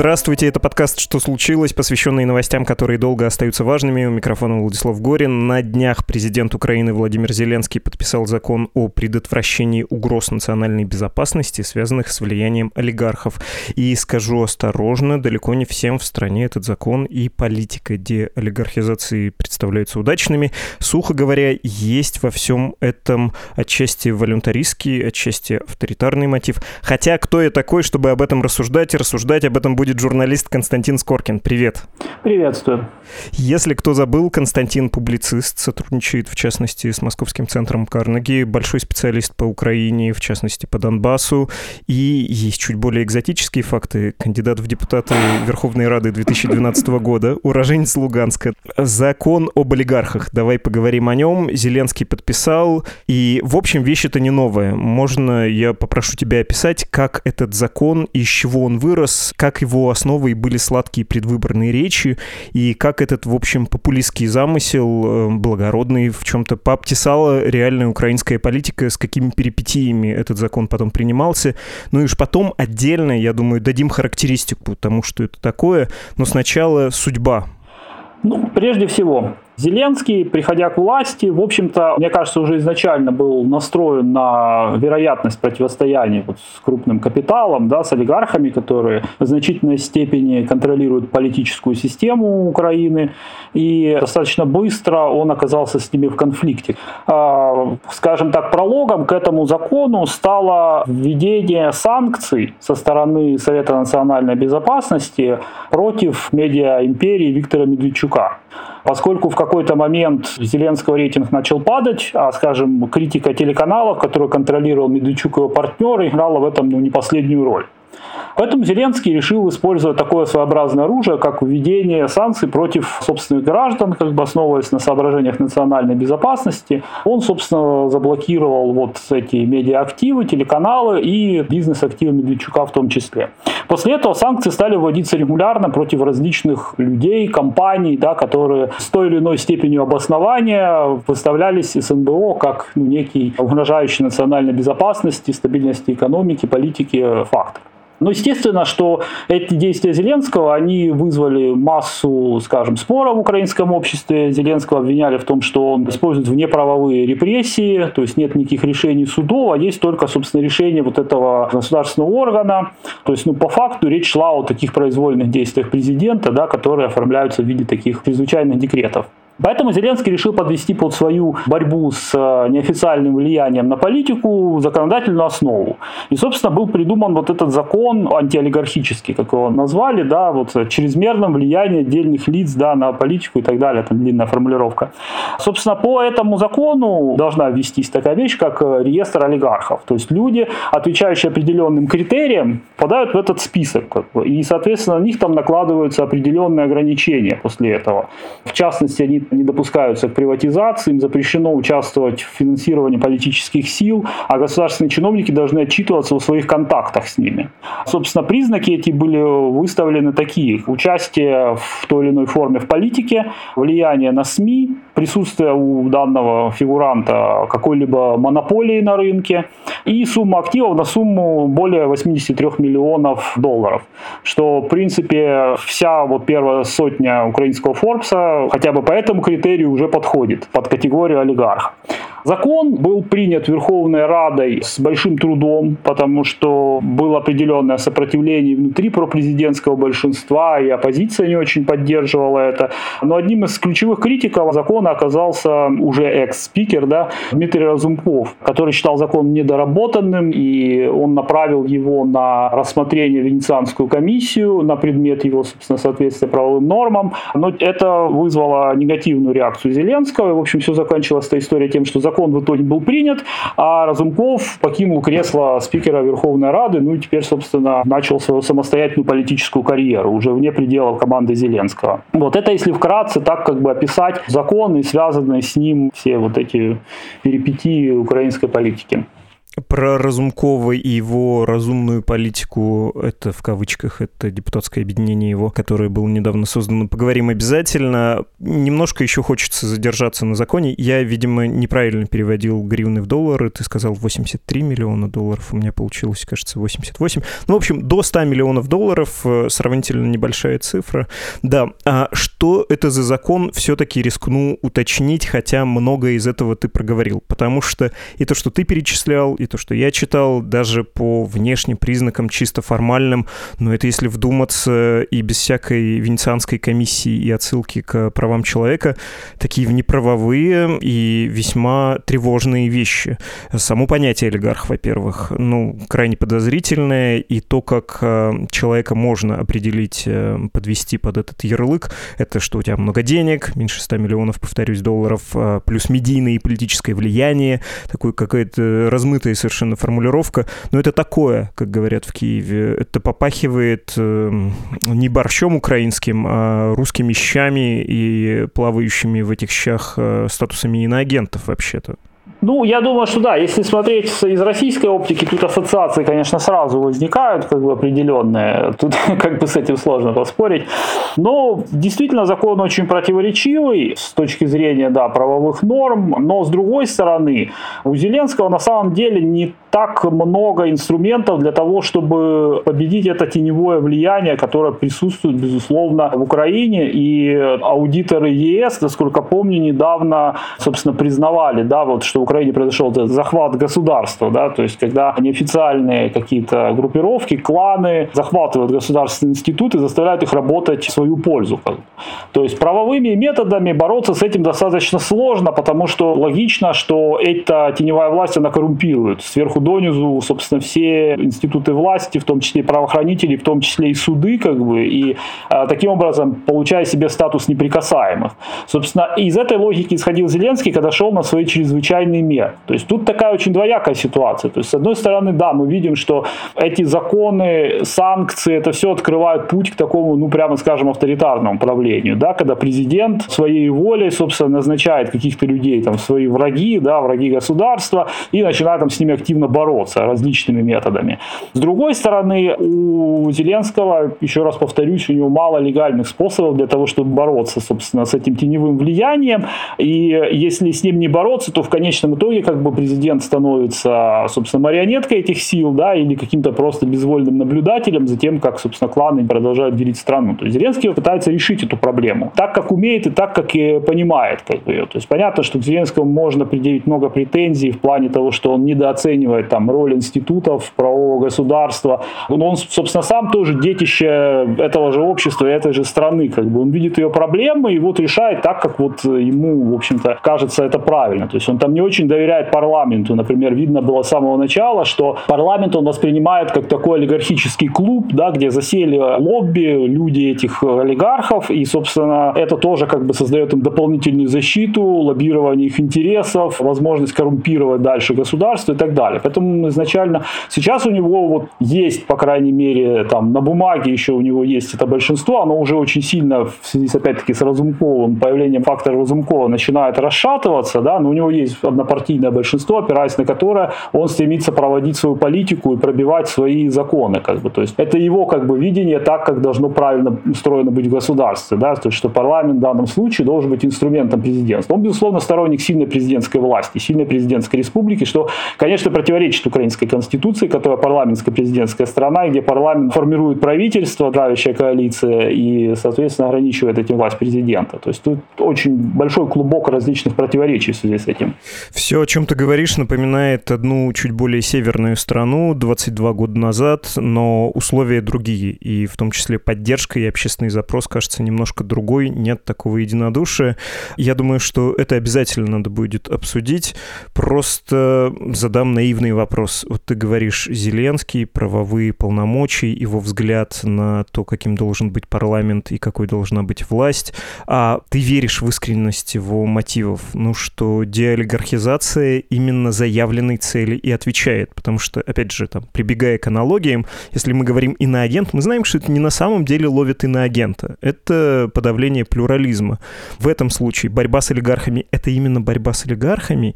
Здравствуйте, это подкаст «Что случилось?», посвященный новостям, которые долго остаются важными. У микрофона Владислав Горин. На днях президент Украины Владимир Зеленский подписал закон о предотвращении угроз национальной безопасности, связанных с влиянием олигархов. И скажу осторожно, далеко не всем в стране этот закон и политика деолигархизации представляются удачными. Сухо говоря, есть во всем этом отчасти волюнтаристский, отчасти авторитарный мотив. Хотя кто я такой, чтобы об этом рассуждать, и рассуждать об этом будет будет журналист Константин Скоркин. Привет. Приветствую. Если кто забыл, Константин публицист, сотрудничает в частности с Московским центром Карнеги, большой специалист по Украине, в частности по Донбассу. И есть чуть более экзотические факты. Кандидат в депутаты Верховной Рады 2012 года, уроженец Луганска. Закон об олигархах. Давай поговорим о нем. Зеленский подписал. И, в общем, вещь-то не новая. Можно я попрошу тебя описать, как этот закон, из чего он вырос, как его его основой были сладкие предвыборные речи, и как этот, в общем, популистский замысел, э, благородный, в чем-то пообтесала реальная украинская политика, с какими перипетиями этот закон потом принимался. Ну и уж потом отдельно, я думаю, дадим характеристику тому, что это такое, но сначала судьба. Ну, прежде всего, Зеленский, приходя к власти, в общем-то, мне кажется, уже изначально был настроен на вероятность противостояния вот с крупным капиталом, да, с олигархами, которые в значительной степени контролируют политическую систему Украины. И достаточно быстро он оказался с ними в конфликте. А, скажем так, прологом к этому закону стало введение санкций со стороны Совета национальной безопасности против медиа-империи Виктора Медведчука. Поскольку в какой-то момент Зеленского рейтинг начал падать, а, скажем, критика телеканалов, которую контролировал Медведчук и его партнеры, играла в этом ну, не последнюю роль. Поэтому Зеленский решил использовать такое своеобразное оружие, как введение санкций против собственных граждан, как бы основываясь на соображениях национальной безопасности. Он, собственно, заблокировал вот эти медиаактивы, телеканалы и бизнес-активы Медведчука в том числе. После этого санкции стали вводиться регулярно против различных людей, компаний, да, которые с той или иной степенью обоснования выставлялись из НБО как ну, некий угрожающий национальной безопасности, стабильности экономики, политики фактор. Но естественно, что эти действия Зеленского, они вызвали массу, скажем, споров в украинском обществе. Зеленского обвиняли в том, что он использует внеправовые репрессии, то есть нет никаких решений судов, а есть только, собственно, решение вот этого государственного органа. То есть, ну, по факту речь шла о таких произвольных действиях президента, да, которые оформляются в виде таких чрезвычайных декретов. Поэтому Зеленский решил подвести под свою борьбу с э, неофициальным влиянием на политику законодательную основу. И, собственно, был придуман вот этот закон антиолигархический, как его назвали, да, вот чрезмерном влиянии отдельных лиц да, на политику и так далее, там длинная формулировка. Собственно, по этому закону должна ввестись такая вещь, как э, реестр олигархов. То есть люди, отвечающие определенным критериям, попадают в этот список. Как бы, и, соответственно, на них там накладываются определенные ограничения после этого. В частности, они не допускаются к приватизации, им запрещено участвовать в финансировании политических сил, а государственные чиновники должны отчитываться о своих контактах с ними. Собственно, признаки эти были выставлены такие. Участие в той или иной форме в политике, влияние на СМИ, присутствие у данного фигуранта какой-либо монополии на рынке и сумма активов на сумму более 83 миллионов долларов. Что, в принципе, вся вот первая сотня украинского Форбса хотя бы по этому критерию уже подходит под категорию олигарха. Закон был принят Верховной Радой с большим трудом, потому что было определенное сопротивление внутри пропрезидентского большинства, и оппозиция не очень поддерживала это. Но одним из ключевых критиков закона оказался уже экс-спикер да, Дмитрий Разумков, который считал закон недоработанным, и он направил его на рассмотрение Венецианскую комиссию на предмет его, собственно, соответствия правовым нормам. Но это вызвало негативную реакцию Зеленского, и, в общем, все закончилось эта история тем, что закон в итоге был принят, а Разумков покинул кресло спикера Верховной Рады, ну и теперь, собственно, начал свою самостоятельную политическую карьеру, уже вне пределов команды Зеленского. Вот это, если вкратце, так как бы описать закон и связанные с ним все вот эти перипетии украинской политики. Про Разумкова и его разумную политику, это в кавычках, это депутатское объединение его, которое было недавно создано, поговорим обязательно. Немножко еще хочется задержаться на законе. Я, видимо, неправильно переводил гривны в доллары. Ты сказал 83 миллиона долларов, у меня получилось, кажется, 88. Ну, в общем, до 100 миллионов долларов, э, сравнительно небольшая цифра. Да, а что это за закон, все-таки рискну уточнить, хотя многое из этого ты проговорил. Потому что и то, что ты перечислял, и то, что я читал, даже по внешним признакам чисто формальным, но это если вдуматься и без всякой венецианской комиссии и отсылки к правам человека, такие внеправовые и весьма тревожные вещи. Само понятие олигарх, во-первых, ну, крайне подозрительное, и то, как э, человека можно определить, э, подвести под этот ярлык, это что у тебя много денег, меньше 100 миллионов, повторюсь, долларов, э, плюс медийное и политическое влияние, такое какое-то размытое чистая совершенно формулировка, но это такое, как говорят в Киеве. Это попахивает э, не борщом украинским, а русскими щами и плавающими в этих щах э, статусами иноагентов вообще-то. Ну, я думаю, что да, если смотреть из российской оптики, тут ассоциации, конечно, сразу возникают, как бы определенные. Тут как бы с этим сложно поспорить. Но действительно закон очень противоречивый с точки зрения, да, правовых норм. Но с другой стороны, у Зеленского на самом деле не так много инструментов для того, чтобы победить это теневое влияние, которое присутствует, безусловно, в Украине. И аудиторы ЕС, насколько помню, недавно, собственно, признавали, да, вот, что в Украине произошел этот захват государства, да, то есть когда неофициальные какие-то группировки, кланы захватывают государственные институты, заставляют их работать в свою пользу. То есть правовыми методами бороться с этим достаточно сложно, потому что логично, что эта теневая власть, она коррумпирует сверху сверху донизу, собственно, все институты власти, в том числе и правоохранители, в том числе и суды, как бы, и а, таким образом получая себе статус неприкасаемых. Собственно, из этой логики исходил Зеленский, когда шел на свои чрезвычайные меры. То есть тут такая очень двоякая ситуация. То есть, с одной стороны, да, мы видим, что эти законы, санкции, это все открывают путь к такому, ну, прямо скажем, авторитарному правлению, да, когда президент своей волей, собственно, назначает каких-то людей, там, свои враги, да, враги государства, и начинает там с ними активно бороться различными методами. С другой стороны, у Зеленского, еще раз повторюсь, у него мало легальных способов для того, чтобы бороться, собственно, с этим теневым влиянием. И если с ним не бороться, то в конечном итоге как бы президент становится, собственно, марионеткой этих сил, да, или каким-то просто безвольным наблюдателем за тем, как, собственно, кланы продолжают делить страну. То есть Зеленский пытается решить эту проблему так, как умеет и так, как и понимает. Как бы. То есть понятно, что к Зеленскому можно предъявить много претензий в плане того, что он недооценивает оценивает там роль институтов, правового государства. Но он, собственно, сам тоже детище этого же общества, этой же страны. Как бы он видит ее проблемы и вот решает так, как вот ему, в общем-то, кажется это правильно. То есть он там не очень доверяет парламенту. Например, видно было с самого начала, что парламент он воспринимает как такой олигархический клуб, да, где засели лобби, люди этих олигархов, и, собственно, это тоже как бы создает им дополнительную защиту, лоббирование их интересов, возможность коррумпировать дальше государство и так далее. Поэтому изначально сейчас у него вот есть, по крайней мере, там на бумаге еще у него есть это большинство, оно уже очень сильно в связи с, опять-таки, с Разумковым, появлением фактора Разумкова начинает расшатываться, да, но у него есть однопартийное большинство, опираясь на которое он стремится проводить свою политику и пробивать свои законы, как бы, то есть это его, как бы, видение так, как должно правильно устроено быть в государстве, да, то есть что парламент в данном случае должен быть инструментом президентства. Он, безусловно, сторонник сильной президентской власти, сильной президентской республики, что, конечно, против противоречит украинской конституции, которая парламентская президентская страна, где парламент формирует правительство, правящая коалиция, и, соответственно, ограничивает этим власть президента. То есть тут очень большой клубок различных противоречий в связи с этим. Все, о чем ты говоришь, напоминает одну чуть более северную страну 22 года назад, но условия другие, и в том числе поддержка и общественный запрос, кажется, немножко другой, нет такого единодушия. Я думаю, что это обязательно надо будет обсудить. Просто задам наивный длинный вопрос. Вот ты говоришь, Зеленский, правовые полномочия, его взгляд на то, каким должен быть парламент и какой должна быть власть. А ты веришь в искренность его мотивов? Ну, что деолигархизация именно заявленной цели и отвечает. Потому что, опять же, там, прибегая к аналогиям, если мы говорим иноагент, мы знаем, что это не на самом деле ловит иноагента. Это подавление плюрализма. В этом случае борьба с олигархами — это именно борьба с олигархами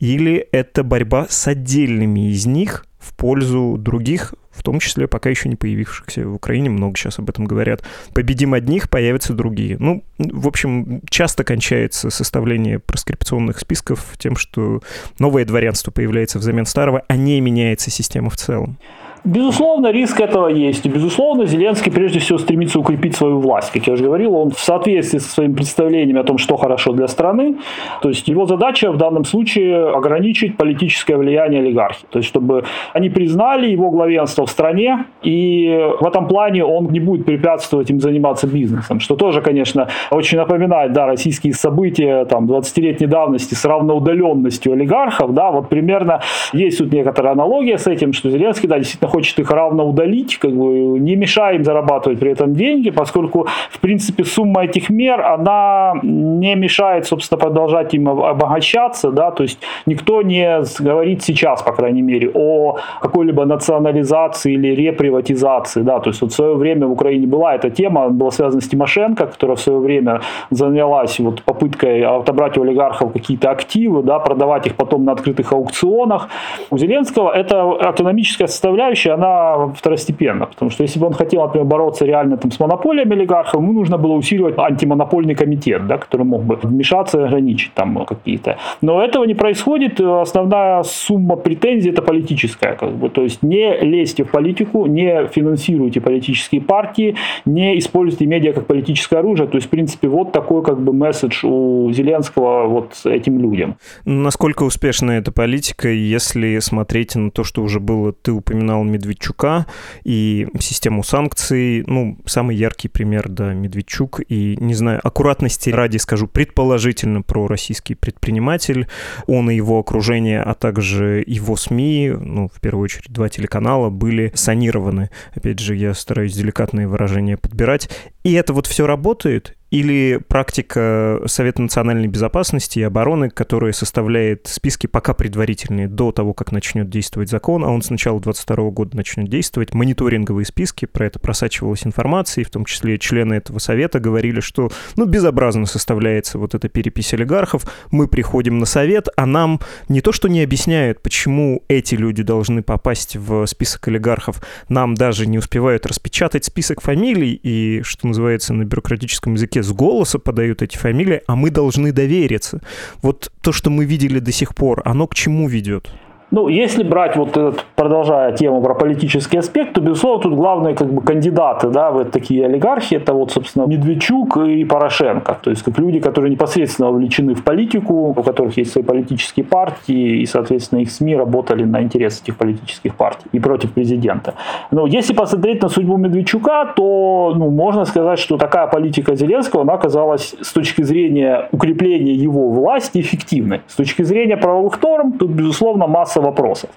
или это борьба с отдельными из них в пользу других, в том числе пока еще не появившихся в Украине, много сейчас об этом говорят. Победим одних, появятся другие. Ну, в общем, часто кончается составление проскрипционных списков тем, что новое дворянство появляется взамен старого, а не меняется система в целом. Безусловно, риск этого есть. И, безусловно, Зеленский прежде всего стремится укрепить свою власть. Как я уже говорил, он в соответствии со своими представлениями о том, что хорошо для страны. То есть его задача в данном случае ограничить политическое влияние олигархии. То есть чтобы они признали его главенство в стране, и в этом плане он не будет препятствовать им заниматься бизнесом. Что тоже, конечно, очень напоминает да, российские события там, 20-летней давности с равноудаленностью олигархов. Да, вот примерно есть тут некоторая аналогия с этим, что Зеленский да, действительно хочет их равно удалить, как бы не мешая им зарабатывать при этом деньги, поскольку, в принципе, сумма этих мер, она не мешает, собственно, продолжать им обогащаться, да, то есть никто не говорит сейчас, по крайней мере, о какой-либо национализации или реприватизации, да, то есть вот в свое время в Украине была эта тема, была связана с Тимошенко, которая в свое время занялась вот попыткой отобрать у олигархов какие-то активы, да, продавать их потом на открытых аукционах. У Зеленского это экономическая составляющая составляющая, она второстепенна. Потому что если бы он хотел, например, бороться реально там, с монополиями олигархов, ему нужно было усиливать антимонопольный комитет, да, который мог бы вмешаться и ограничить там какие-то. Но этого не происходит. Основная сумма претензий это политическая. Как бы. То есть не лезьте в политику, не финансируйте политические партии, не используйте медиа как политическое оружие. То есть, в принципе, вот такой как бы месседж у Зеленского вот этим людям. Насколько успешна эта политика, если смотреть на то, что уже было, ты упоминал Медведчука и систему санкций. Ну, самый яркий пример, да, Медведчук. И, не знаю, аккуратности ради скажу, предположительно про российский предприниматель. Он и его окружение, а также его СМИ, ну, в первую очередь, два телеканала были санированы. Опять же, я стараюсь деликатные выражения подбирать. И это вот все работает, или практика Совета национальной безопасности и обороны, которая составляет списки пока предварительные до того, как начнет действовать закон, а он с начала 2022 года начнет действовать, мониторинговые списки, про это просачивалась информация, и в том числе члены этого совета говорили, что ну, безобразно составляется вот эта перепись олигархов, мы приходим на совет, а нам не то, что не объясняют, почему эти люди должны попасть в список олигархов, нам даже не успевают распечатать список фамилий и, что называется на бюрократическом языке, с голоса подают эти фамилии, а мы должны довериться. Вот то, что мы видели до сих пор, оно к чему ведет? Ну, если брать вот этот, продолжая тему про политический аспект, то, безусловно, тут главные как бы кандидаты, да, в такие олигархи, это вот, собственно, Медведчук и Порошенко, то есть как люди, которые непосредственно вовлечены в политику, у которых есть свои политические партии, и, соответственно, их СМИ работали на интересы этих политических партий и против президента. Но если посмотреть на судьбу Медведчука, то, ну, можно сказать, что такая политика Зеленского, она оказалась с точки зрения укрепления его власти эффективной. С точки зрения правовых норм, тут, безусловно, масса вопросов.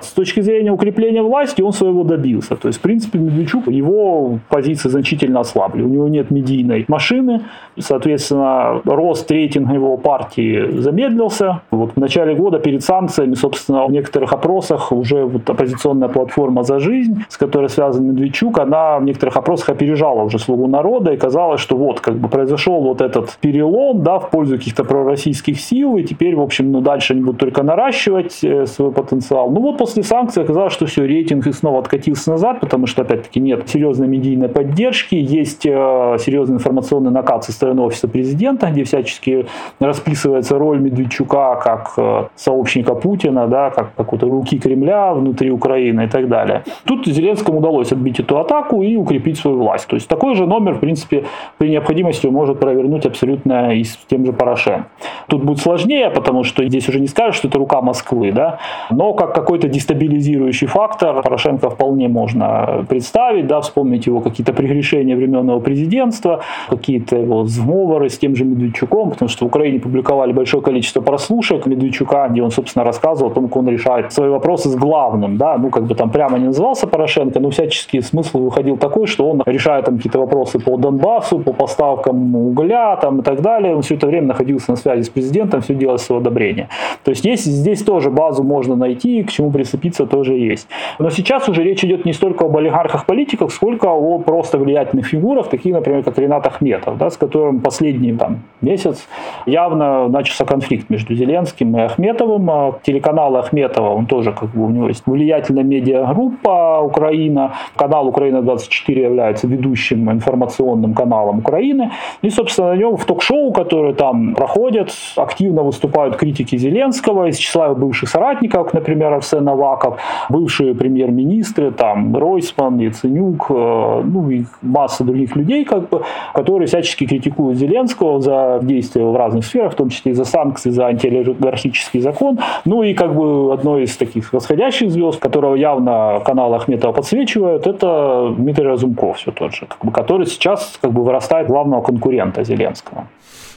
С точки зрения укрепления власти он своего добился. То есть, в принципе, Медведчук, его позиции значительно ослабли. У него нет медийной машины, соответственно, рост рейтинга его партии замедлился. Вот в начале года перед санкциями, собственно, в некоторых опросах уже вот оппозиционная платформа «За жизнь», с которой связан Медведчук, она в некоторых опросах опережала уже «Слугу народа», и казалось, что вот как бы произошел вот этот перелом да, в пользу каких-то пророссийских сил, и теперь, в общем, ну, дальше они будут только наращивать э, свой потенциал. Ну вот после санкций оказалось, что все, рейтинг и снова откатился назад, потому что, опять-таки, нет серьезной медийной поддержки, есть э, серьезный информационный накат со стороны офиса президента, где всячески расписывается роль Медведчука как э, сообщника Путина, да, как какой-то руки Кремля внутри Украины и так далее. Тут Зеленскому удалось отбить эту атаку и укрепить свою власть. То есть такой же номер, в принципе, при необходимости может провернуть абсолютно и с тем же Порошенко. Тут будет сложнее, потому что здесь уже не скажешь, что это рука Москвы, да, Но как какой-то дестабилизирующий фактор Порошенко вполне можно представить, да, вспомнить его какие-то прегрешения временного президентства, какие-то его сговоры с тем же Медведчуком, потому что в Украине публиковали большое количество прослушек Медведчука, где он, собственно, рассказывал о том, как он решает свои вопросы с главным, да, ну, как бы там прямо не назывался Порошенко, но всяческий смысл выходил такой, что он решает там какие-то вопросы по Донбассу, по поставкам угля там и так далее, он все это время находился на связи с президентом, все делал с его одобрения. То есть есть, здесь тоже базу можно найти, к чему прицепиться тоже есть. Но сейчас уже речь идет не столько об олигархах-политиках, сколько о просто влиятельных фигурах, таких, например, как Ренат Ахметов, да, с которым последний там, месяц явно начался конфликт между Зеленским и Ахметовым. А телеканал Ахметова, он тоже как бы у него есть влиятельная медиагруппа Украина. Канал Украина-24 является ведущим информационным каналом Украины. И, собственно, на нем в ток-шоу, которые там проходят, активно выступают критики Зеленского из числа бывших соратников, например, Арсен Аваков, бывшие премьер-министры, там, Ройсман, Яценюк, э, ну и масса других людей, как бы, которые всячески критикуют Зеленского за действия в разных сферах, в том числе и за санкции, за антиолигархический закон. Ну и как бы одной из таких восходящих звезд, которого явно канал Ахметова подсвечивает, это Дмитрий Разумков все тот же, как бы, который сейчас как бы вырастает главного конкурента Зеленского.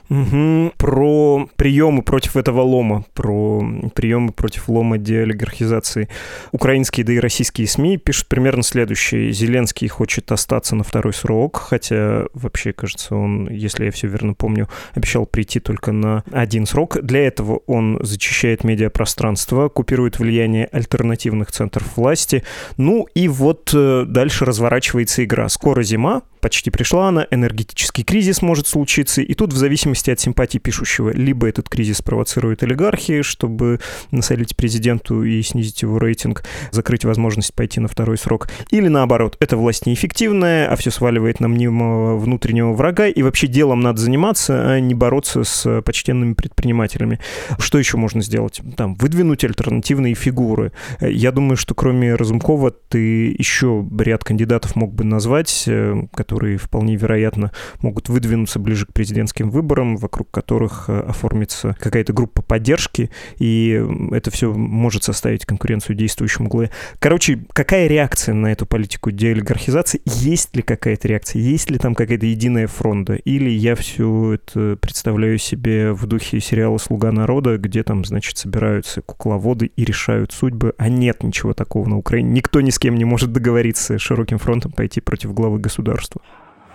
Угу. Про приемы против этого лома, про приемы против лома деолигархизации. Украинские, да и российские СМИ пишут примерно следующее. Зеленский хочет остаться на второй срок, хотя вообще, кажется, он, если я все верно помню, обещал прийти только на один срок. Для этого он зачищает медиапространство, купирует влияние альтернативных центров власти. Ну и вот э, дальше разворачивается игра. Скоро зима, почти пришла она, энергетический кризис может случиться, и тут в зависимости от симпатии пишущего, либо этот кризис провоцирует олигархи, чтобы насолить президенту и снизить его рейтинг, закрыть возможность пойти на второй срок, или наоборот, эта власть неэффективная, а все сваливает на мнимого внутреннего врага, и вообще делом надо заниматься, а не бороться с почтенными предпринимателями. Что еще можно сделать? Там, выдвинуть альтернативные фигуры. Я думаю, что кроме Разумкова ты еще ряд кандидатов мог бы назвать, э, которые вполне вероятно могут выдвинуться ближе к президентским выборам, вокруг которых э, оформится какая-то группа поддержки, и это все может составить конкуренцию действующему главе. Короче, какая реакция на эту политику деолигархизации? Есть ли какая-то реакция? Есть ли там какая-то единая фронта? Или я все это представляю себе в духе сериала «Слуга народа», где там, значит, собираются кукловоды и решают судьбы, а нет ничего такого на Украине. Никто ни с кем не может договориться широким фронтом пойти против главы государства.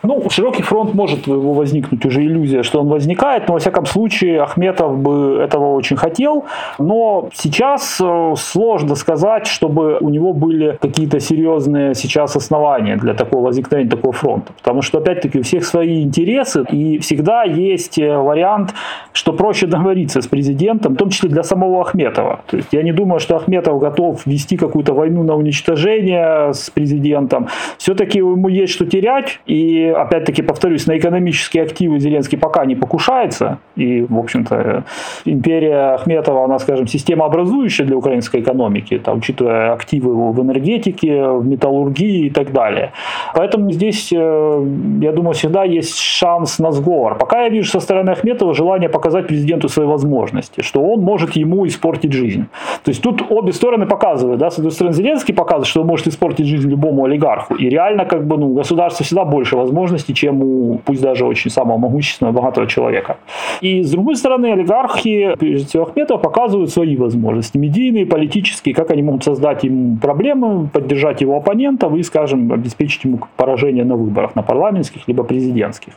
Ну, широкий фронт может возникнуть уже иллюзия, что он возникает, но во всяком случае Ахметов бы этого очень хотел. Но сейчас э, сложно сказать, чтобы у него были какие-то серьезные сейчас основания для такого возникновения такого фронта. Потому что, опять-таки, у всех свои интересы, и всегда есть э, вариант, что проще договориться с президентом, в том числе для самого Ахметова. То есть я не думаю, что Ахметов готов вести какую-то войну на уничтожение с президентом. Все-таки ему есть что терять, и опять-таки, повторюсь, на экономические активы Зеленский пока не покушается. И, в общем-то, империя Ахметова, она, скажем, системообразующая для украинской экономики, там, учитывая активы в энергетике, в металлургии и так далее. Поэтому здесь, э, я думаю, всегда есть шанс на сговор. Пока я вижу со стороны Ахметова желание показать президенту свои возможности, что он может ему испортить жизнь. То есть тут обе стороны показывают. Да? С одной стороны, Зеленский показывает, что он может испортить жизнь любому олигарху. И реально, как бы, ну, государство всегда больше возможностей возможностей, чем у, пусть даже очень самого могущественного, богатого человека. И с другой стороны, олигархи, прежде всего Ахметова, показывают свои возможности, медийные, политические, как они могут создать ему проблемы, поддержать его оппонентов и, скажем, обеспечить ему поражение на выборах, на парламентских либо президентских.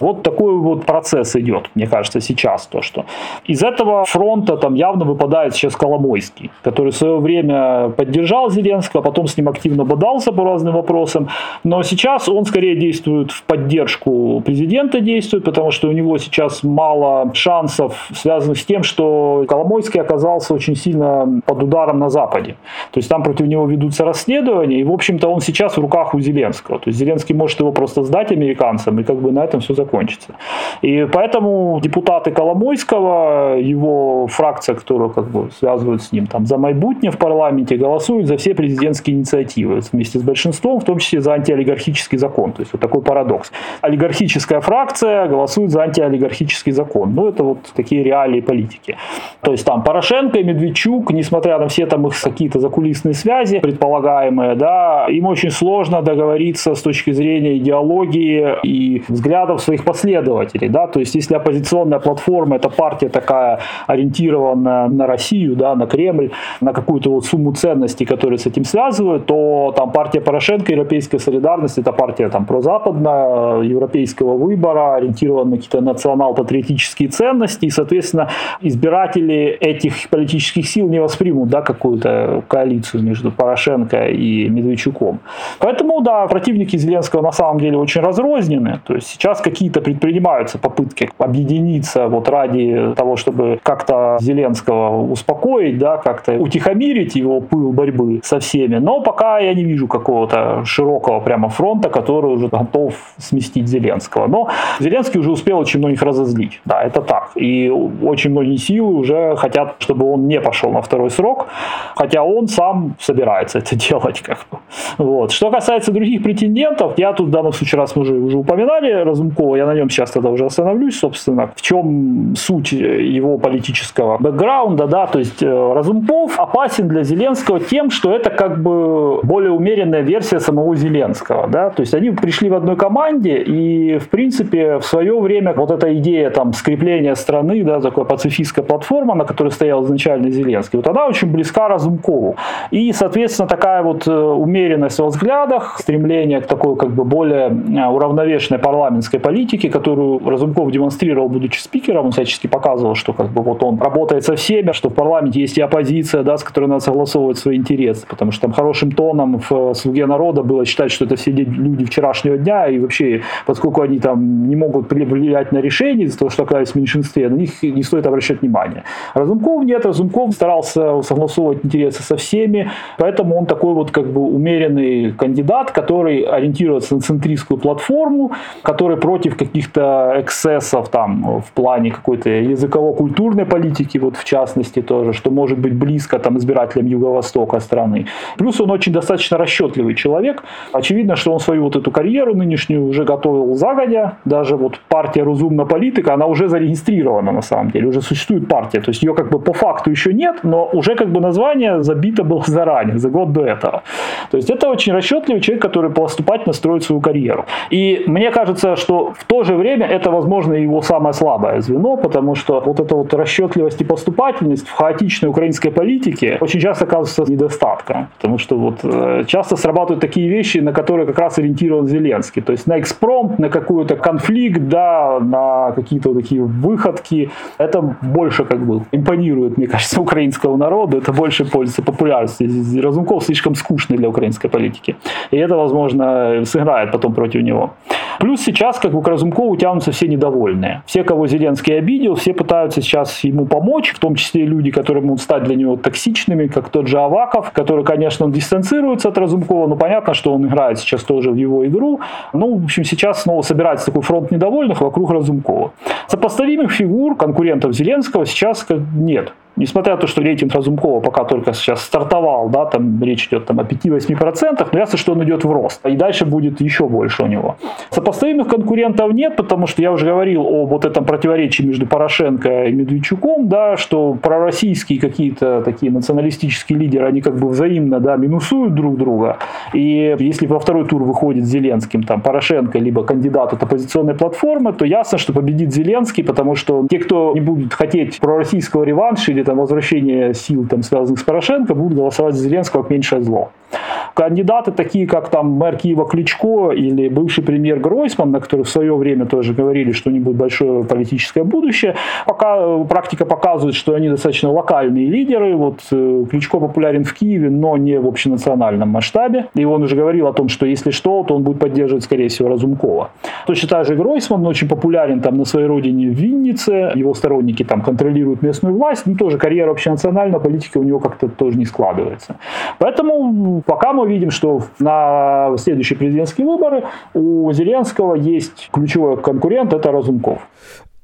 Вот такой вот процесс идет, мне кажется, сейчас то, что из этого фронта там явно выпадает сейчас Коломойский, который в свое время поддержал Зеленского, потом с ним активно бодался по разным вопросам, но сейчас он скорее действует действует в поддержку президента, действует, потому что у него сейчас мало шансов, связанных с тем, что Коломойский оказался очень сильно под ударом на Западе. То есть там против него ведутся расследования, и, в общем-то, он сейчас в руках у Зеленского. То есть Зеленский может его просто сдать американцам, и как бы на этом все закончится. И поэтому депутаты Коломойского, его фракция, которую как бы связывают с ним, там, за майбутнее в парламенте, голосуют за все президентские инициативы вместе с большинством, в том числе за антиолигархический закон. То есть вот такой парадокс. Олигархическая фракция голосует за антиолигархический закон. Ну, это вот такие реалии политики. То есть там Порошенко и Медведчук, несмотря на все там их какие-то закулисные связи предполагаемые, да, им очень сложно договориться с точки зрения идеологии и взглядов своих последователей, да, то есть если оппозиционная платформа, это партия такая ориентированная на Россию, да, на Кремль, на какую-то вот сумму ценностей, которые с этим связывают, то там партия Порошенко, Европейская солидарность, это партия там прозападная, европейского выбора, ориентирована на какие-то национал-патриотические ценности, и, соответственно, избиратели этих политических сил не воспримут, да, какую-то коалицию между Порошенко и Медведчуком. Поэтому, да, противники Зеленского на самом деле очень разрознены, то есть сейчас какие-то предпринимаются попытки объединиться вот ради того, чтобы как-то Зеленского успокоить, да, как-то утихомирить его пыл борьбы со всеми. Но пока я не вижу какого-то широкого прямо фронта, который уже готов сместить Зеленского. Но Зеленский уже успел очень многих разозлить. Да, это так. И очень многие силы уже хотят, чтобы он не пошел на второй срок, хотя он сам собирается это делать. Как бы. вот. Что касается других претендентов, я тут в данном случае, раз мы уже, уже упоминали Разумкова, я на нем сейчас тогда уже остановлюсь, собственно, в чем суть его политического бэкграунда, да, то есть э, Разумков опасен для Зеленского тем, что это как бы более умеренная версия самого Зеленского, да, то есть они пришли в одной команде, и, в принципе, в свое время вот эта идея там скрепления страны, да, такая пацифистская платформа, на которой стоял изначально Зеленский, вот она очень близка Разумкову. И, соответственно, такая вот э, умеренность во взглядах, стремление к такой как бы более э, уравновешенной парламентской политике, которую Разумков демонстрировал, будучи спикером, он всячески показывал, что как бы вот он работает со всеми, что в парламенте есть и оппозиция, да, с которой надо согласовывать свои интересы, потому что там хорошим тоном в «Слуге народа» было считать, что это все люди вчерашнего дня, и вообще, поскольку они там не могут влиять на решения из-за того, что оказались в меньшинстве, на них не стоит обращать внимание. Разумков нет, Разумков старался согласовывать интересы со всеми, поэтому он такой вот как бы умеренный кандидат, который ориентируется на центристскую платформу, который против каких-то эксцессов там в плане какой-то языково-культурной политики, вот в частности тоже, что может быть близко там избирателям Юго-Востока страны. Плюс он очень достаточно расчетливый человек. Очевидно, что он свою вот эту карьеру нынешнюю уже готовил загодя. Даже вот партия «Разумна политика», она уже зарегистрирована на самом деле, уже существует партия. То есть ее как бы по факту еще нет, но уже как бы название забито было заранее, за год до этого. То есть это очень расчетливый человек, который поступательно строит свою карьеру. И мне кажется, что в то же время это, возможно, его самое слабое звено, потому что вот эта вот расчетливость и поступательность в хаотичной украинской политике очень часто оказывается недостатком. Потому что вот э, часто срабатывают такие вещи, на которые как раз ориентирован Зеленский. То есть на экспромт, на какой-то конфликт, да, на какие-то вот такие выходки. Это больше как бы импонирует, мне кажется, украинскому народу. Это больше пользуется популярностью. Разумков слишком скучный для украинской политики. И это, возможно, сыграет потом против него. Плюс сейчас, как к Разумкову тянутся все недовольные. Все, кого Зеленский обидел, все пытаются сейчас ему помочь, в том числе люди, которые могут стать для него токсичными, как тот же Аваков, который, конечно, он дистанцируется от Разумкова, но понятно, что он играет сейчас тоже в его игру. Ну, в общем, сейчас снова собирается такой фронт недовольных вокруг Разумкова. Сопоставимых фигур, конкурентов Зеленского сейчас нет. Несмотря на то, что рейтинг Разумкова пока только сейчас стартовал, да, там речь идет там, о 5-8%, но ясно, что он идет в рост. И дальше будет еще больше у него. Сопоставимых конкурентов нет, потому что я уже говорил о вот этом противоречии между Порошенко и Медведчуком, да, что пророссийские какие-то такие националистические лидеры, они как бы взаимно да, минусуют друг друга. И если во второй тур выходит Зеленским там, Порошенко, либо кандидат от оппозиционной платформы, то ясно, что победит Зеленский, потому что те, кто не будет хотеть пророссийского реванша или там, возвращения сил, там, связанных с Порошенко, будут голосовать за Зеленского как меньшее зло. Кандидаты такие, как там мэр Киева Кличко или бывший премьер Гройсман, на который в свое время тоже говорили, что у них будет большое политическое будущее, пока э, практика показывает, что они достаточно локальные лидеры. Вот э, Кличко популярен в Киеве, но не в общенациональном масштабе. И он уже говорил о том, что если что, то он будет поддерживать, скорее всего, Разумкова. Точно так же Гройсман очень популярен там на своей родине в Виннице. Его сторонники там контролируют местную власть. Ну, тоже карьера общенациональной политики у него как-то тоже не складывается. Поэтому пока мы видим, что на следующие президентские выборы у Зеленского есть ключевой конкурент, это Разумков.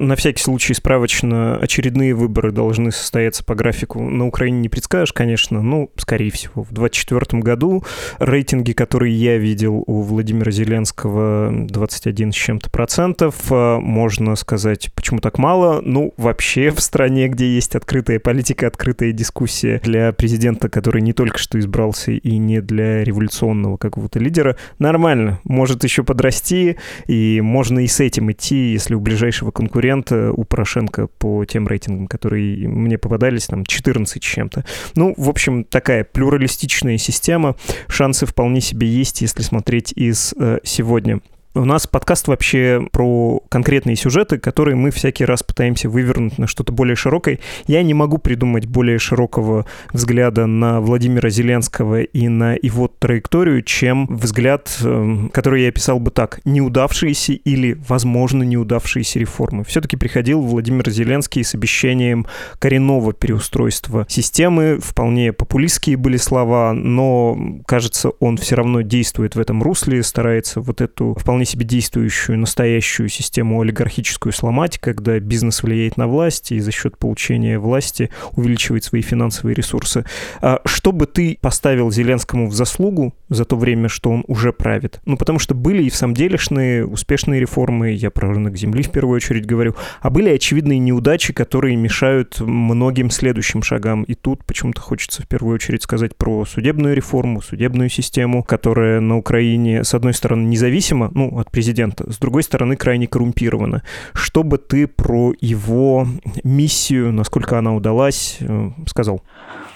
На всякий случай справочно, очередные выборы должны состояться по графику. На Украине не предскажешь, конечно, ну, скорее всего, в 2024 году рейтинги, которые я видел у Владимира Зеленского, 21 с чем-то процентов, а, можно сказать, почему так мало? Ну, вообще в стране, где есть открытая политика, открытая дискуссия для президента, который не только что избрался и не для революционного какого-то лидера, нормально. Может еще подрасти, и можно и с этим идти, если у ближайшего конкурента, у Порошенко по тем рейтингам, которые мне попадались, там 14 с чем-то. Ну, в общем, такая плюралистичная система. Шансы вполне себе есть, если смотреть из э, сегодня. У нас подкаст вообще про конкретные сюжеты, которые мы всякий раз пытаемся вывернуть на что-то более широкое. Я не могу придумать более широкого взгляда на Владимира Зеленского и на его траекторию, чем взгляд, эм, который я описал бы так. Неудавшиеся или, возможно, неудавшиеся реформы. Все-таки приходил Владимир Зеленский с обещанием коренного переустройства системы. Вполне популистские были слова, но, кажется, он все равно действует в этом русле, старается вот эту вполне себе действующую, настоящую систему олигархическую сломать, когда бизнес влияет на власть и за счет получения власти увеличивает свои финансовые ресурсы. А что бы ты поставил Зеленскому в заслугу за то время, что он уже правит? Ну, потому что были и в самом делешные успешные реформы, я про рынок земли в первую очередь говорю, а были очевидные неудачи, которые мешают многим следующим шагам. И тут почему-то хочется в первую очередь сказать про судебную реформу, судебную систему, которая на Украине, с одной стороны, независима, ну, от президента, с другой стороны, крайне коррумпирована. Что бы ты про его миссию, насколько она удалась, э, сказал?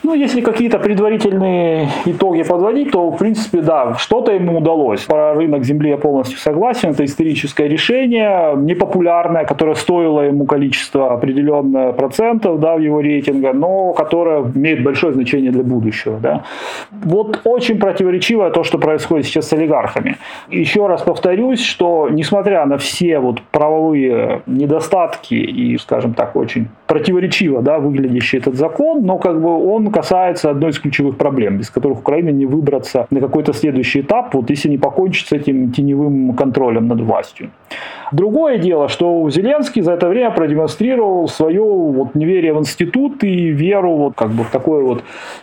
Ну, если какие-то предварительные итоги подводить, то, в принципе, да, что-то ему удалось. Про рынок земли я полностью согласен. Это историческое решение, непопулярное, которое стоило ему количество определенное процентов да, в его рейтинга, но которое имеет большое значение для будущего. Да. Вот очень противоречиво то, что происходит сейчас с олигархами. Еще раз повторюсь, что несмотря на все вот правовые недостатки и, скажем так, очень противоречиво да, выглядящий этот закон, но как бы он касается одной из ключевых проблем, без которых Украина не выбраться на какой-то следующий этап, вот если не покончить с этим теневым контролем над властью. Другое дело, что Зеленский за это время продемонстрировал свое вот неверие в институт и веру вот как бы в такое вот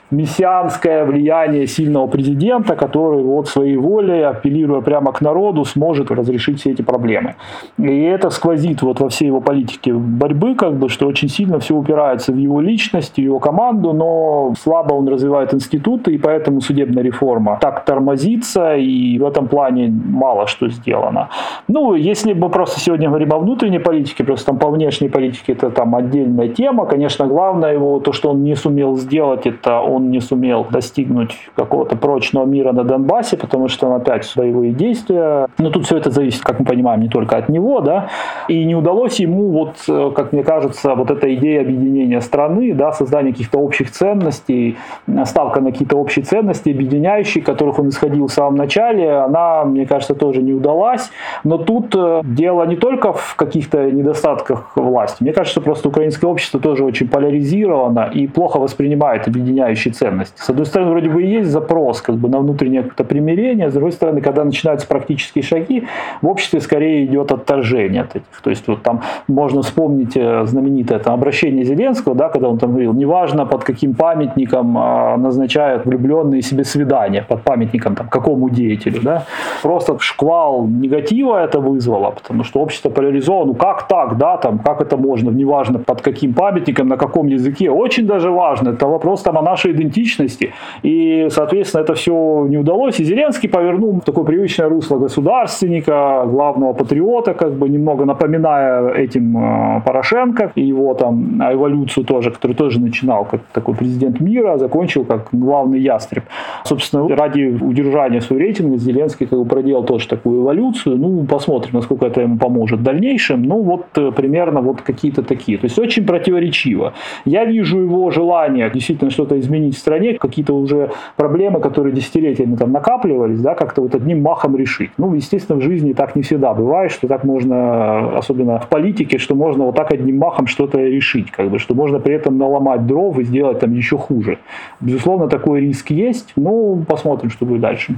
мессианское влияние сильного президента, который вот своей волей, апеллируя прямо к народу, сможет разрешить все эти проблемы. И это сквозит вот во всей его политике борьбы, как бы, что очень сильно все упирается в его личность, в его команду, но слабо он развивает институты, и поэтому судебная реформа так тормозится, и в этом плане мало что сделано. Ну, если бы просто сегодня говорим о внутренней политике, просто там по внешней политике это там отдельная тема. Конечно, главное его, то, что он не сумел сделать, это он не сумел достигнуть какого-то прочного мира на Донбассе, потому что он опять боевые действия. Но тут все это зависит, как мы понимаем, не только от него, да. И не удалось ему, вот, э, как мне кажется, вот эта идея объединения страны, да, создания каких-то общих ценностей, ставка на какие-то общие ценности, объединяющие, которых он исходил в самом начале, она, мне кажется, тоже не удалась. Но тут э, дело не только в каких-то недостатках власти. Мне кажется, просто украинское общество тоже очень поляризировано и плохо воспринимает объединяющие ценности. С одной стороны, вроде бы и есть запрос как бы, на внутреннее какое-то примирение, с другой стороны, когда начинаются практические шаги, в обществе скорее идет отторжение от этих. То есть вот там можно вспомнить э, знаменитое там, обращение Зеленского, да, когда он там говорил, неважно под каким памятником а, назначают влюбленные себе свидания, под памятником там, какому деятелю. Да. Просто шквал негатива это вызвало, потому что общество поляризовано. Ну как так, да, там, как это можно, неважно под каким памятником, на каком языке. Очень даже важно. Это вопрос там о нашей идентичности. И, соответственно, это все не удалось. И Зеленский повернул такое привычное русло государственника, главного патриота, как бы немного напоминая этим э, Порошенко и его там эволюцию тоже, который тоже начинал как такой президент мира, а закончил как главный ястреб. Собственно, ради удержания своего рейтинга Зеленский как бы проделал тоже такую эволюцию. Ну, посмотрим, насколько это ему поможет в дальнейшем. Ну, вот э, примерно вот какие-то такие. То есть очень противоречиво. Я вижу его желание действительно что-то изменить в стране, какие-то уже проблемы, которые десятилетиями там накапливались, да, как-то вот одним махом решить. Ну, естественно, в жизни так не всегда бывает, что так можно, особенно в политике, что можно вот так одним махом что-то решить, как бы, что можно при этом наломать дров и сделать там еще хуже. Безусловно, такой риск есть. Ну, посмотрим, что будет дальше.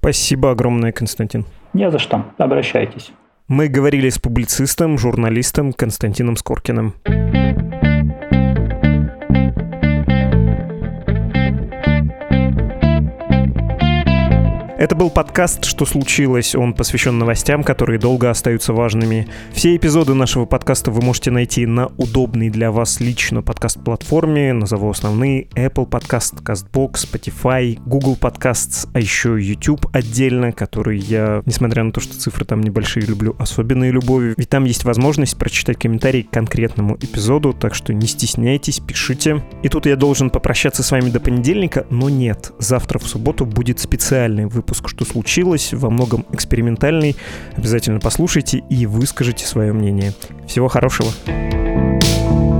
Спасибо огромное, Константин. Не за что. Обращайтесь. Мы говорили с публицистом, журналистом Константином Скоркиным. Это был подкаст «Что случилось?». Он посвящен новостям, которые долго остаются важными. Все эпизоды нашего подкаста вы можете найти на удобной для вас лично подкаст-платформе. Назову основные. Apple Podcast, CastBox, Spotify, Google Podcasts, а еще YouTube отдельно, который я, несмотря на то, что цифры там небольшие, люблю особенной любовью. Ведь там есть возможность прочитать комментарий к конкретному эпизоду, так что не стесняйтесь, пишите. И тут я должен попрощаться с вами до понедельника, но нет. Завтра в субботу будет специальный выпуск выпуск «Что случилось?», во многом экспериментальный. Обязательно послушайте и выскажите свое мнение. Всего хорошего. thank you